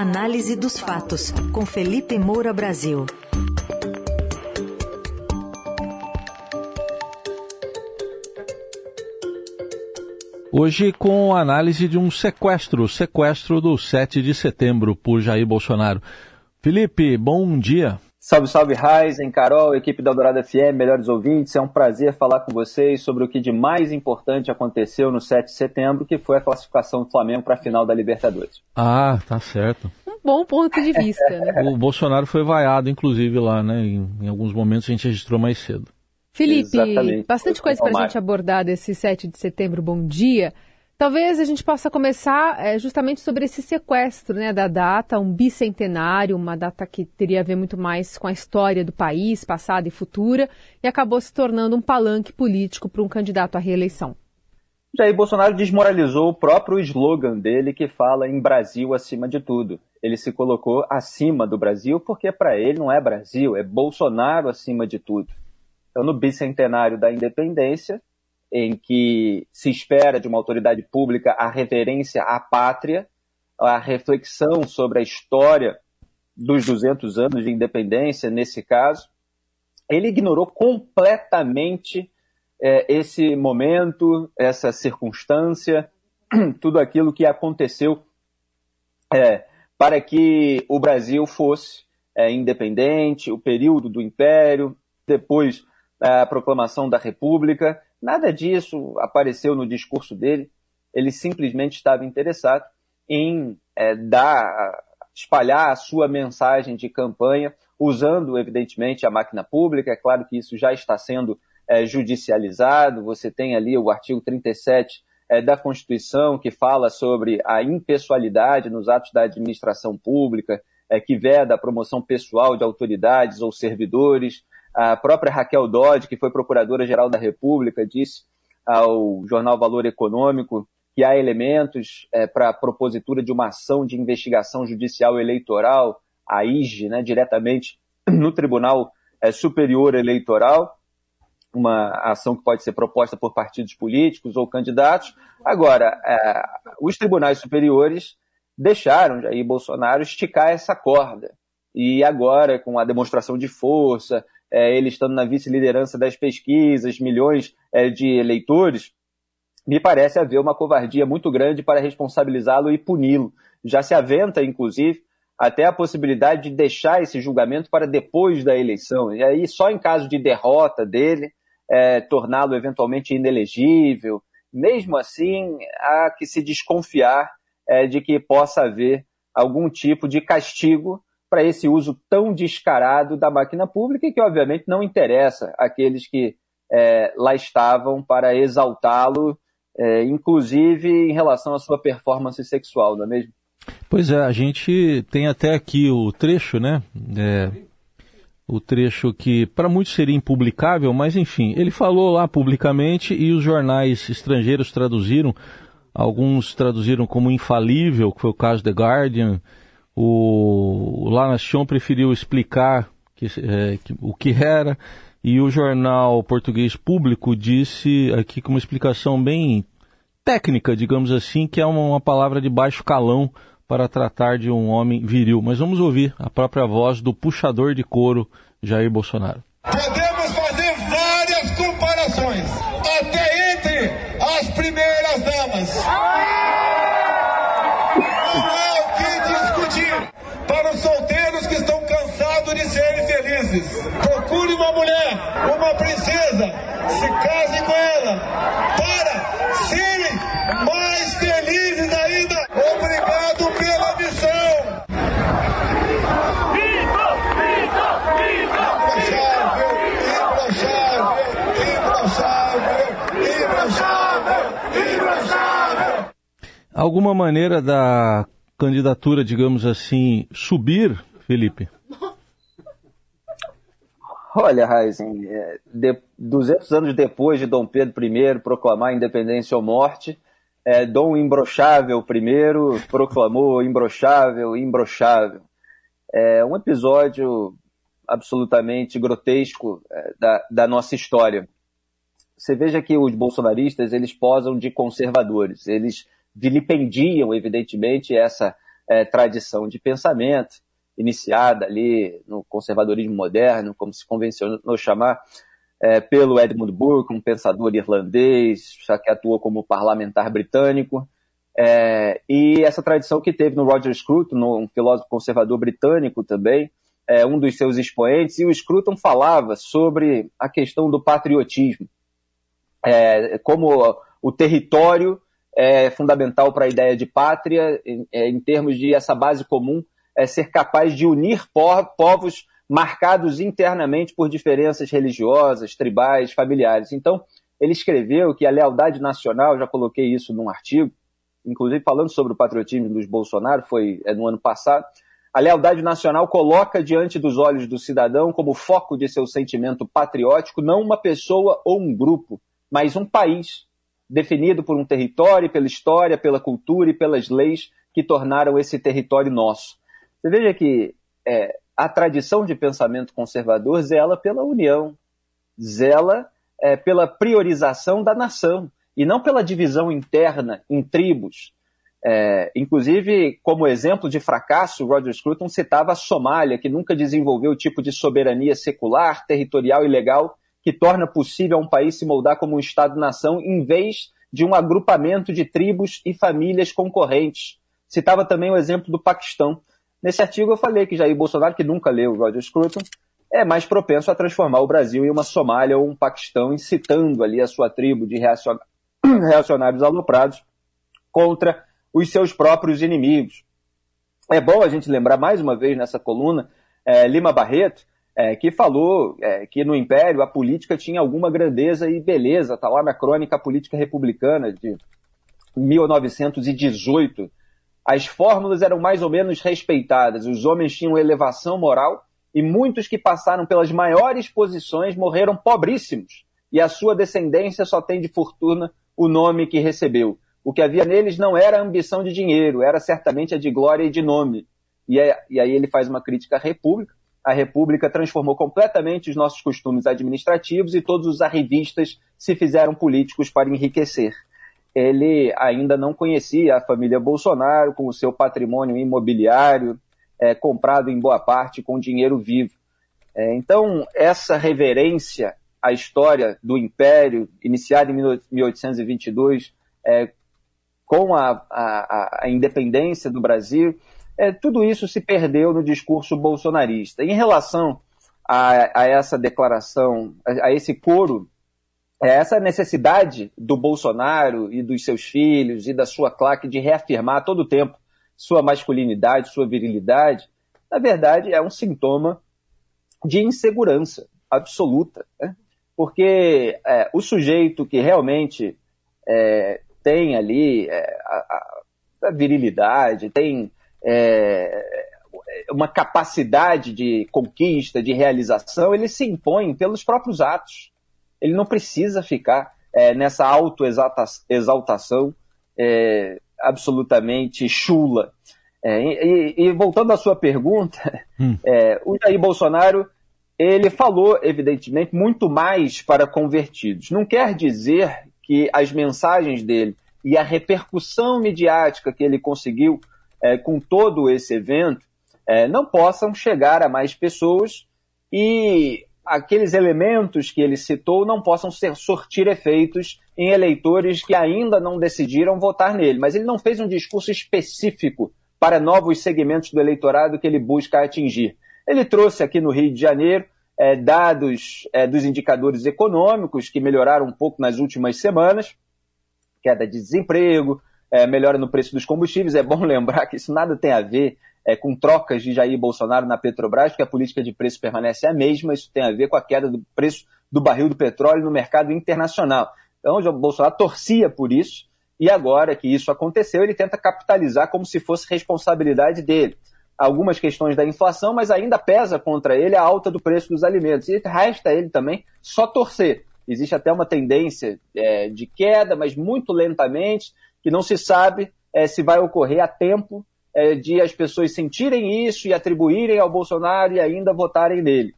Análise dos fatos, com Felipe Moura Brasil. Hoje com a análise de um sequestro, sequestro do 7 de setembro por Jair Bolsonaro. Felipe, bom dia. Salve, salve, Raizen, Carol, equipe da Dourada FM, melhores ouvintes. É um prazer falar com vocês sobre o que de mais importante aconteceu no 7 de setembro, que foi a classificação do Flamengo para a final da Libertadores. Ah, tá certo. Um bom ponto de vista, né? O Bolsonaro foi vaiado, inclusive, lá, né? Em, em alguns momentos a gente registrou mais cedo. Felipe, Exatamente. bastante coisa para a gente abordar desse 7 de setembro. Bom dia. Talvez a gente possa começar é, justamente sobre esse sequestro né, da data, um bicentenário, uma data que teria a ver muito mais com a história do país, passada e futura, e acabou se tornando um palanque político para um candidato à reeleição. Jair Bolsonaro desmoralizou o próprio slogan dele que fala em Brasil acima de tudo. Ele se colocou acima do Brasil porque para ele não é Brasil, é Bolsonaro acima de tudo. Então, no bicentenário da independência, em que se espera de uma autoridade pública a reverência à pátria, a reflexão sobre a história dos 200 anos de independência, nesse caso, ele ignorou completamente é, esse momento, essa circunstância, tudo aquilo que aconteceu é, para que o Brasil fosse é, independente, o período do Império, depois a proclamação da República, Nada disso apareceu no discurso dele. Ele simplesmente estava interessado em é, dar, espalhar a sua mensagem de campanha, usando, evidentemente, a máquina pública. É claro que isso já está sendo é, judicializado. Você tem ali o artigo 37 é, da Constituição, que fala sobre a impessoalidade nos atos da administração pública, é, que veda a promoção pessoal de autoridades ou servidores. A própria Raquel Dodge, que foi procuradora-geral da República, disse ao jornal Valor Econômico que há elementos é, para a propositura de uma ação de investigação judicial eleitoral, a IGE, né, diretamente no Tribunal é, Superior Eleitoral, uma ação que pode ser proposta por partidos políticos ou candidatos. Agora, é, os tribunais superiores deixaram Jair Bolsonaro esticar essa corda. E agora, com a demonstração de força, é, ele estando na vice-liderança das pesquisas, milhões é, de eleitores, me parece haver uma covardia muito grande para responsabilizá-lo e puni-lo. Já se aventa, inclusive, até a possibilidade de deixar esse julgamento para depois da eleição. E aí, só em caso de derrota dele, é, torná-lo eventualmente inelegível. Mesmo assim, há que se desconfiar é, de que possa haver algum tipo de castigo para esse uso tão descarado da máquina pública e que, obviamente, não interessa aqueles que é, lá estavam para exaltá-lo, é, inclusive em relação à sua performance sexual, não é mesmo? Pois é, a gente tem até aqui o trecho, né? É, o trecho que para muitos seria impublicável, mas enfim, ele falou lá publicamente e os jornais estrangeiros traduziram, alguns traduziram como infalível, que foi o caso The Guardian, o, La preferiu explicar que, é, que, o que era e o jornal português público disse aqui com uma explicação bem técnica, digamos assim, que é uma, uma palavra de baixo calão para tratar de um homem viril. Mas vamos ouvir a própria voz do puxador de couro Jair Bolsonaro. Podemos fazer várias comparações, até entre as primeiras damas. Procure uma mulher, uma princesa, se case com ela, para serem mais felizes ainda. Obrigado pela missão. Alguma maneira da candidatura, digamos assim, subir, Felipe? Olha, Heisen, é, de, 200 anos depois de Dom Pedro I proclamar independência ou morte, é, Dom Imbrochável I proclamou imbrochável, imbrochável. É um episódio absolutamente grotesco é, da, da nossa história. Você veja que os bolsonaristas, eles posam de conservadores, eles vilipendiam, evidentemente, essa é, tradição de pensamento, iniciada ali no conservadorismo moderno, como se convencionou chamar, é, pelo Edmund Burke, um pensador irlandês, que atuou como parlamentar britânico, é, e essa tradição que teve no Roger Scruton, um filósofo conservador britânico também, é, um dos seus expoentes, e o Scruton falava sobre a questão do patriotismo, é, como o território é fundamental para a ideia de pátria, em, é, em, termos de essa base comum, é ser capaz de unir povos marcados internamente por diferenças religiosas, tribais, familiares. Então, ele escreveu que a lealdade nacional, já coloquei isso num artigo, inclusive falando sobre o patriotismo dos Bolsonaro, foi é, no ano passado, a lealdade nacional coloca diante dos olhos do cidadão como foco de seu sentimento patriótico não uma pessoa ou um grupo, mas um país, definido por um território, pela história, pela cultura e pelas leis que tornaram esse território nosso. Você veja que é, a tradição de pensamento conservador zela pela união, zela é, pela priorização da nação e não pela divisão interna em tribos. É, inclusive, como exemplo de fracasso, Roger Scruton citava a Somália, que nunca desenvolveu o tipo de soberania secular, territorial e legal que torna possível a um país se moldar como um Estado-nação em vez de um agrupamento de tribos e famílias concorrentes. Citava também o exemplo do Paquistão. Nesse artigo eu falei que Jair Bolsonaro, que nunca leu Roger Scruton, é mais propenso a transformar o Brasil em uma Somália ou um Paquistão, incitando ali a sua tribo de reacionários aloprados contra os seus próprios inimigos. É bom a gente lembrar mais uma vez nessa coluna é, Lima Barreto, é, que falou é, que no Império a política tinha alguma grandeza e beleza. Está lá na crônica Política Republicana de 1918. As fórmulas eram mais ou menos respeitadas, os homens tinham elevação moral e muitos que passaram pelas maiores posições morreram pobríssimos, e a sua descendência só tem de fortuna o nome que recebeu. O que havia neles não era ambição de dinheiro, era certamente a de glória e de nome. E, é, e aí ele faz uma crítica à República. A República transformou completamente os nossos costumes administrativos e todos os arrivistas se fizeram políticos para enriquecer. Ele ainda não conhecia a família Bolsonaro com o seu patrimônio imobiliário, é, comprado em boa parte com dinheiro vivo. É, então, essa reverência à história do Império, iniciada em 1822, é, com a, a, a independência do Brasil, é, tudo isso se perdeu no discurso bolsonarista. Em relação a, a essa declaração, a, a esse coro, é essa necessidade do Bolsonaro e dos seus filhos e da sua claque de reafirmar todo o tempo sua masculinidade, sua virilidade, na verdade é um sintoma de insegurança absoluta. Né? Porque é, o sujeito que realmente é, tem ali é, a, a, virilidade, tem é, uma capacidade de conquista, de realização, ele se impõe pelos próprios atos. Ele não precisa ficar é, nessa auto-exaltação é, absolutamente chula. É, e, e, voltando à sua pergunta, hum. É, o Jair Bolsonaro ele falou, evidentemente, muito mais para convertidos. Não quer dizer que as mensagens dele e a repercussão midiática que ele conseguiu é, com todo esse evento é, não possam chegar a mais pessoas e aqueles elementos que ele citou não possam ser sortir efeitos em eleitores que ainda não decidiram votar nele. Mas ele não fez um discurso específico para novos segmentos do eleitorado que ele busca atingir. Ele trouxe aqui no Rio de Janeiro é, dados é, dos indicadores econômicos que melhoraram um pouco nas últimas semanas, queda de desemprego, é, melhora no preço dos combustíveis. É bom lembrar que isso nada tem a ver é, com trocas de Jair Bolsonaro na Petrobras, porque a política de preço permanece a mesma, isso tem a ver com a queda do preço do barril do petróleo no mercado internacional. Então, o Bolsonaro torcia por isso, e agora que isso aconteceu, ele tenta capitalizar como se fosse responsabilidade dele algumas questões da inflação, mas ainda pesa contra ele a alta do preço dos alimentos. E resta ele também só torcer. Existe até uma tendência é, de queda, mas muito lentamente, que não se sabe é, se vai ocorrer a tempo é, de as pessoas sentirem isso e atribuírem ao Bolsonaro e ainda votarem nele.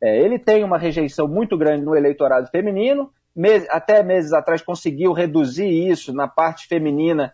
É, ele tem uma rejeição muito grande no eleitorado feminino, até meses atrás conseguiu reduzir isso na parte feminina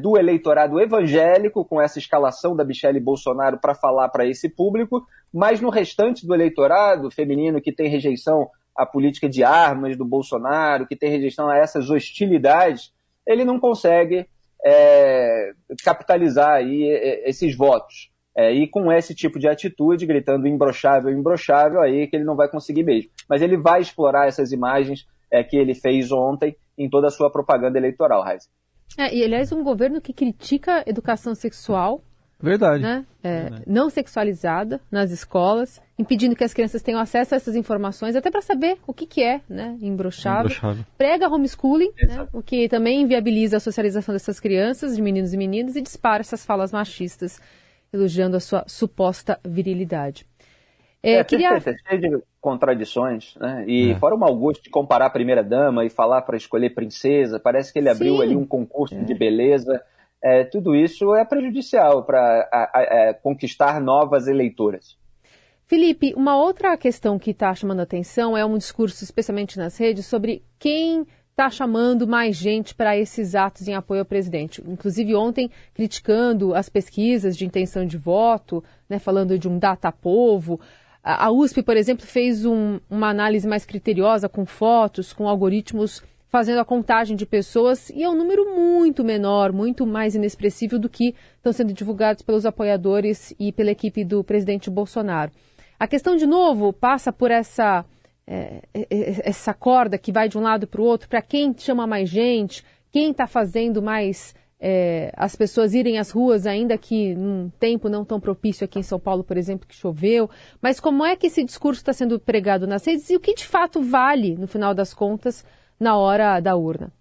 do eleitorado evangélico, com essa escalação da Michelle Bolsonaro para falar para esse público, mas no restante do eleitorado feminino que tem rejeição à política de armas do Bolsonaro, que tem rejeição a essas hostilidades, ele não consegue é, capitalizar aí esses votos. É, e com esse tipo de atitude, gritando imbrochável, imbrochável, aí que ele não vai conseguir mesmo. Mas ele vai explorar essas imagens é, que ele fez ontem em toda a sua propaganda eleitoral, Raiz. É, e aliás, um governo que critica educação sexual. Verdade. Né? É, Verdade. Não sexualizada nas escolas, impedindo que as crianças tenham acesso a essas informações, até para saber o que, que é né, embroxado. Prega homeschooling, né, o que também inviabiliza a socialização dessas crianças, de meninos e meninas, e dispara essas falas machistas, elogiando a sua suposta virilidade. É, é queria... é cheio de contradições, né? E é. fora o mau gosto de comparar a primeira dama e falar para escolher princesa, parece que ele abriu Sim. ali um concurso é. de beleza. É, tudo isso é prejudicial para conquistar novas eleitoras. Felipe, uma outra questão que está chamando atenção é um discurso, especialmente nas redes, sobre quem está chamando mais gente para esses atos em apoio ao presidente. Inclusive ontem criticando as pesquisas de intenção de voto, né, falando de um data povo. A USP, por exemplo, fez um, uma análise mais criteriosa com fotos, com algoritmos fazendo a contagem de pessoas e é um número muito menor, muito mais inexpressivo do que estão sendo divulgados pelos apoiadores e pela equipe do presidente Bolsonaro. A questão, de novo, passa por essa, é, é, é essa corda que vai de um lado para o outro, para quem chama mais gente, quem está fazendo mais é, as pessoas irem às ruas, ainda que num tempo não tão propício aqui em São Paulo, por exemplo, que choveu. Mas como é que esse discurso está sendo pregado nas redes e o que de fato vale, no final das contas, na hora da urna?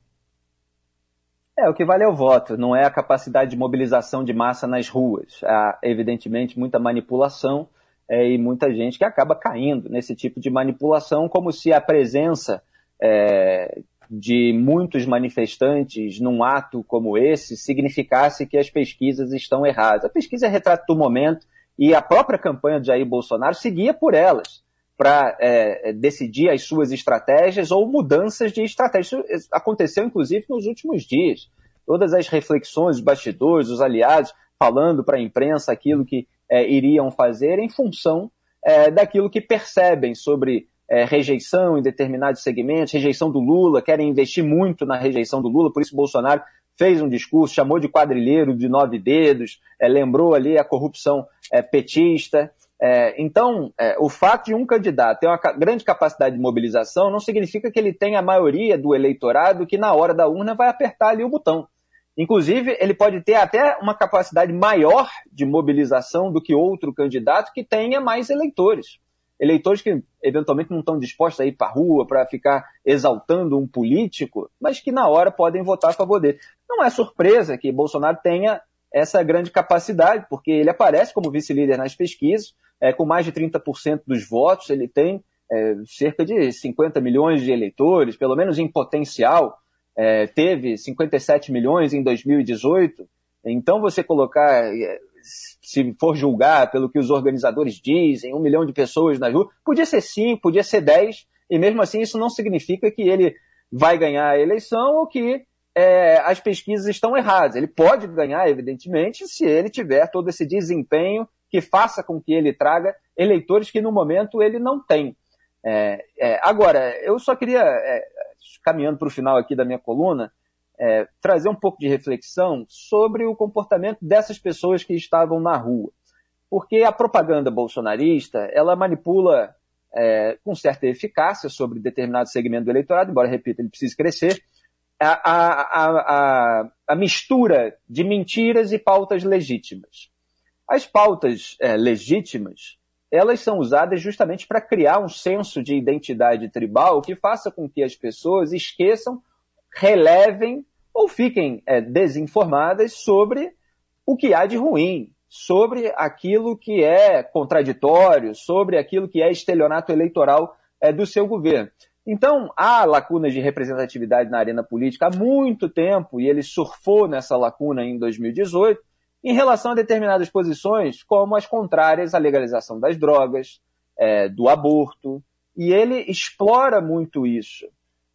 É, o que vale é o voto, não é a capacidade de mobilização de massa nas ruas. Há, evidentemente, muita manipulação é, e muita gente que acaba caindo nesse tipo de manipulação, como se a presença é, de muitos manifestantes num ato como esse significasse que as pesquisas estão erradas. A pesquisa é retrato do momento e a própria campanha de Jair Bolsonaro seguia por elas para é, decidir as suas estratégias ou mudanças de estratégia. Isso aconteceu, inclusive, nos últimos dias. Todas as reflexões, os bastidores, os aliados falando para a imprensa aquilo que é, iriam fazer em função é, daquilo que percebem sobre é, rejeição em determinados segmentos, rejeição do Lula, querem investir muito na rejeição do Lula, por isso Bolsonaro fez um discurso, chamou de quadrilheiro de nove dedos, é, lembrou ali a corrupção é, petista. É, então, o fato de um candidato ter uma grande capacidade de mobilização não significa que ele tenha a maioria do eleitorado que na hora da urna vai apertar ali o botão. Inclusive, ele pode ter até uma capacidade maior de mobilização do que outro candidato que tenha mais eleitores eleitores que eventualmente não estão dispostos a ir para a rua para ficar exaltando um político, mas que na hora podem votar a favor dele. Não é surpresa que Bolsonaro tenha essa grande capacidade, porque ele aparece como vice-líder nas pesquisas, é, com mais de 30% dos votos, ele tem é, cerca de 50 milhões de eleitores, pelo menos em potencial, é, teve 57 milhões em 2018. Então, você colocar é, se for julgar pelo que os organizadores dizem, um milhão de pessoas na rua, podia ser cinco, podia ser dez, e mesmo assim isso não significa que ele vai ganhar a eleição ou que é, as pesquisas estão erradas. Ele pode ganhar, evidentemente, se ele tiver todo esse desempenho que faça com que ele traga eleitores que no momento ele não tem. É, é, agora, eu só queria, é, caminhando para o final aqui da minha coluna, é, trazer um pouco de reflexão sobre o comportamento dessas pessoas que estavam na rua. Porque a propaganda bolsonarista, ela manipula é, com certa eficácia sobre determinado segmento do eleitorado, embora, repito, ele precise crescer, a, a, a, a mistura de mentiras e pautas legítimas. As pautas é, legítimas, elas são usadas justamente para criar um senso de identidade tribal que faça com que as pessoas esqueçam relevem ou fiquem é, desinformadas sobre o que há de ruim, sobre aquilo que é contraditório, sobre aquilo que é estelionato eleitoral é, do seu governo. Então, há lacunas de representatividade na arena política há muito tempo, e ele surfou nessa lacuna em 2018, em relação a determinadas posições, como as contrárias à legalização das drogas, é, do aborto, e ele explora muito isso.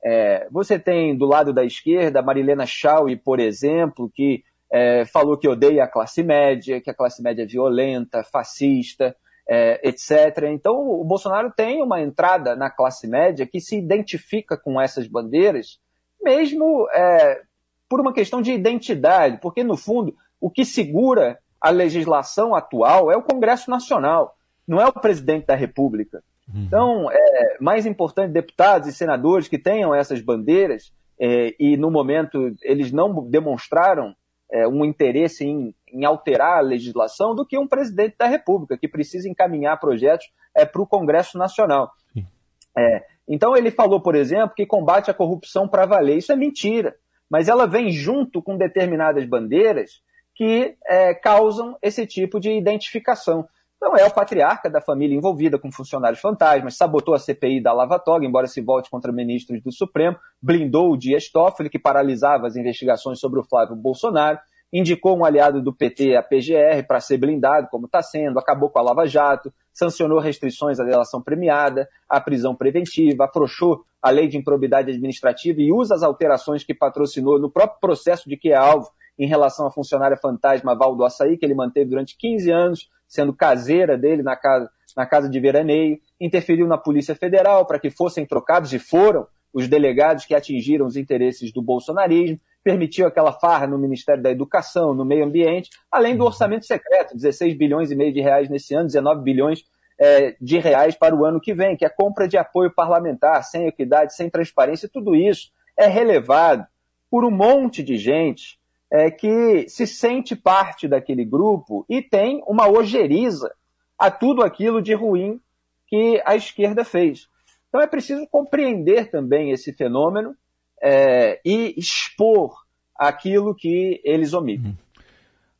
É, você tem do lado da esquerda Marilena Chauí, por exemplo, que é, falou que odeia a classe média, que a classe média é violenta, fascista, é, etc. Então, o Bolsonaro tem uma entrada na classe média que se identifica com essas bandeiras, mesmo é, por uma questão de identidade, porque, no fundo, o que segura a legislação atual é o Congresso Nacional, não é o presidente da República. Uhum. Então, é mais importante deputados e senadores que tenham essas bandeiras, é, e no momento eles não demonstraram é, um interesse em, em, alterar a legislação do que um presidente da República, que precisa encaminhar projetos é, para o Congresso Nacional. É, então ele falou, por exemplo, que combate a corrupção para valer. Isso é mentira, mas ela vem junto com determinadas bandeiras que é, causam esse tipo de identificação. Então é o patriarca da família envolvida com funcionários fantasmas, sabotou a CPI da Lava Toga, embora se volte contra ministros do Supremo, blindou o Dias Toffoli, que paralisava as investigações sobre o Flávio Bolsonaro, indicou um aliado do PT, a PGR, para ser blindado, como está sendo, acabou com a Lava Jato, sancionou restrições à delação premiada, à prisão preventiva, afrouxou a lei de improbidade administrativa e usa as alterações que patrocinou no próprio processo de que é alvo em relação à funcionária fantasma Val do Açaí, que ele manteve durante 15 anos, sendo caseira dele na casa, na casa de veraneio, interferiu na Polícia Federal para que fossem trocados, e foram, os delegados que atingiram os interesses do bolsonarismo, permitiu aquela farra no Ministério da Educação, no Meio Ambiente, além do orçamento secreto, 16 bilhões e meio de reais nesse ano, 19 bilhões é, de reais para o ano que vem, que é compra de apoio parlamentar, sem equidade, sem transparência, tudo isso é relevado por um monte de gente é, que se sente parte daquele grupo e tem uma ojeriza a tudo aquilo de ruim que a esquerda fez. Então é preciso compreender também esse fenômeno é, e expor aquilo que eles omitem.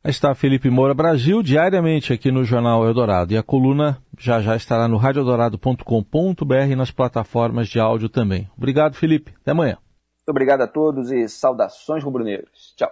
Aí está Felipe Moura Brasil, diariamente aqui no Jornal Eldorado. E a coluna já já estará no radioeldorado.com.br e nas plataformas de áudio também. Obrigado, Felipe. Até amanhã. Muito obrigado a todos e saudações rubro-negras. Tchau.